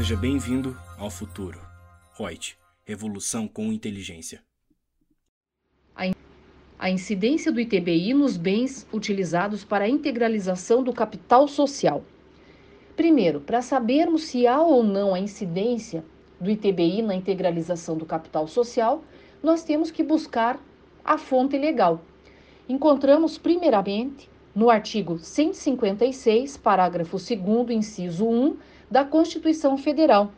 Seja bem-vindo ao futuro. Reut, revolução com inteligência. A incidência do ITBI nos bens utilizados para a integralização do capital social. Primeiro, para sabermos se há ou não a incidência do ITBI na integralização do capital social, nós temos que buscar a fonte legal. Encontramos, primeiramente, no artigo 156, parágrafo 2, inciso 1 da Constituição Federal,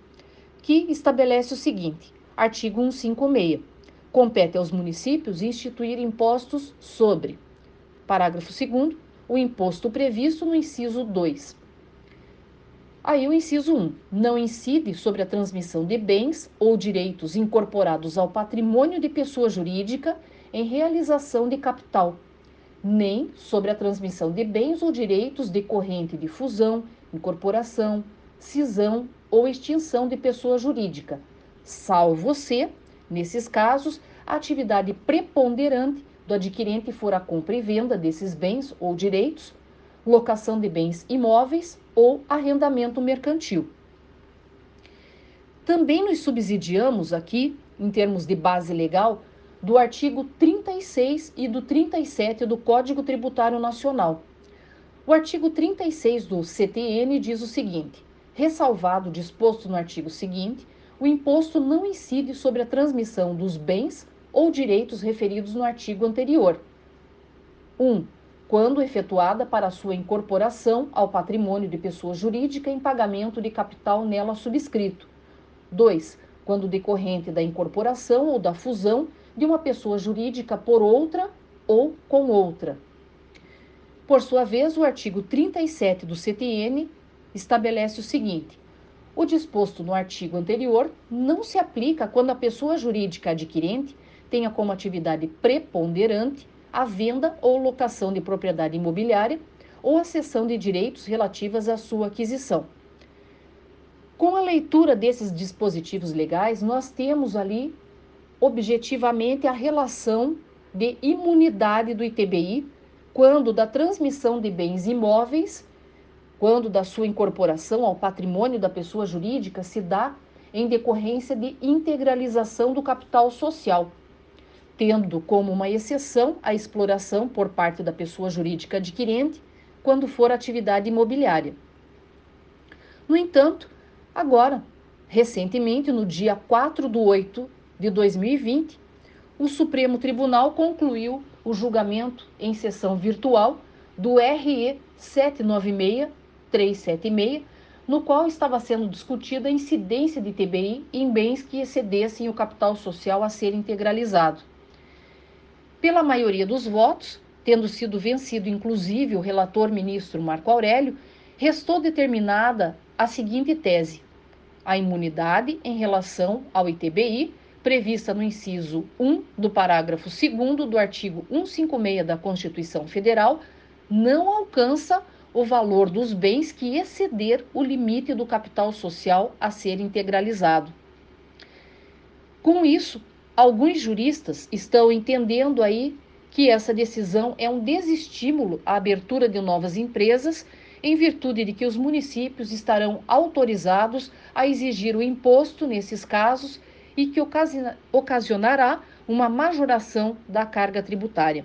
que estabelece o seguinte: artigo 156. Compete aos municípios instituir impostos sobre, parágrafo 2, o imposto previsto no inciso 2. Aí o inciso 1 não incide sobre a transmissão de bens ou direitos incorporados ao patrimônio de pessoa jurídica em realização de capital, nem sobre a transmissão de bens ou direitos decorrente de fusão, incorporação, cisão ou extinção de pessoa jurídica, salvo se, nesses casos, a atividade preponderante do adquirente for a compra e venda desses bens ou direitos, locação de bens imóveis ou arrendamento mercantil. Também nos subsidiamos aqui, em termos de base legal, do artigo 36 e do 37 do Código Tributário Nacional. O artigo 36 do CTN diz o seguinte: ressalvado o disposto no artigo seguinte, o imposto não incide sobre a transmissão dos bens ou direitos referidos no artigo anterior. 1. Um, quando efetuada para sua incorporação ao patrimônio de pessoa jurídica em pagamento de capital nela subscrito. 2. Quando decorrente da incorporação ou da fusão de uma pessoa jurídica por outra ou com outra. Por sua vez, o artigo 37 do CTN estabelece o seguinte: o disposto no artigo anterior não se aplica quando a pessoa jurídica adquirente tenha como atividade preponderante a venda ou locação de propriedade imobiliária ou a cessão de direitos relativas à sua aquisição. Com a leitura desses dispositivos legais, nós temos ali objetivamente a relação de imunidade do ITBI quando da transmissão de bens imóveis quando da sua incorporação ao patrimônio da pessoa jurídica se dá em decorrência de integralização do capital social, tendo como uma exceção a exploração por parte da pessoa jurídica adquirente quando for atividade imobiliária. No entanto, agora, recentemente, no dia 4 de 8 de 2020, o Supremo Tribunal concluiu o julgamento em sessão virtual do RE 796 376, no qual estava sendo discutida a incidência de TBI em bens que excedessem o capital social a ser integralizado. Pela maioria dos votos, tendo sido vencido inclusive o relator ministro Marco Aurélio, restou determinada a seguinte tese: a imunidade em relação ao ITBI, prevista no inciso 1 do parágrafo 2 do artigo 156 da Constituição Federal, não alcança o valor dos bens que exceder o limite do capital social a ser integralizado. Com isso, alguns juristas estão entendendo aí que essa decisão é um desestímulo à abertura de novas empresas, em virtude de que os municípios estarão autorizados a exigir o imposto nesses casos e que ocasionará uma majoração da carga tributária.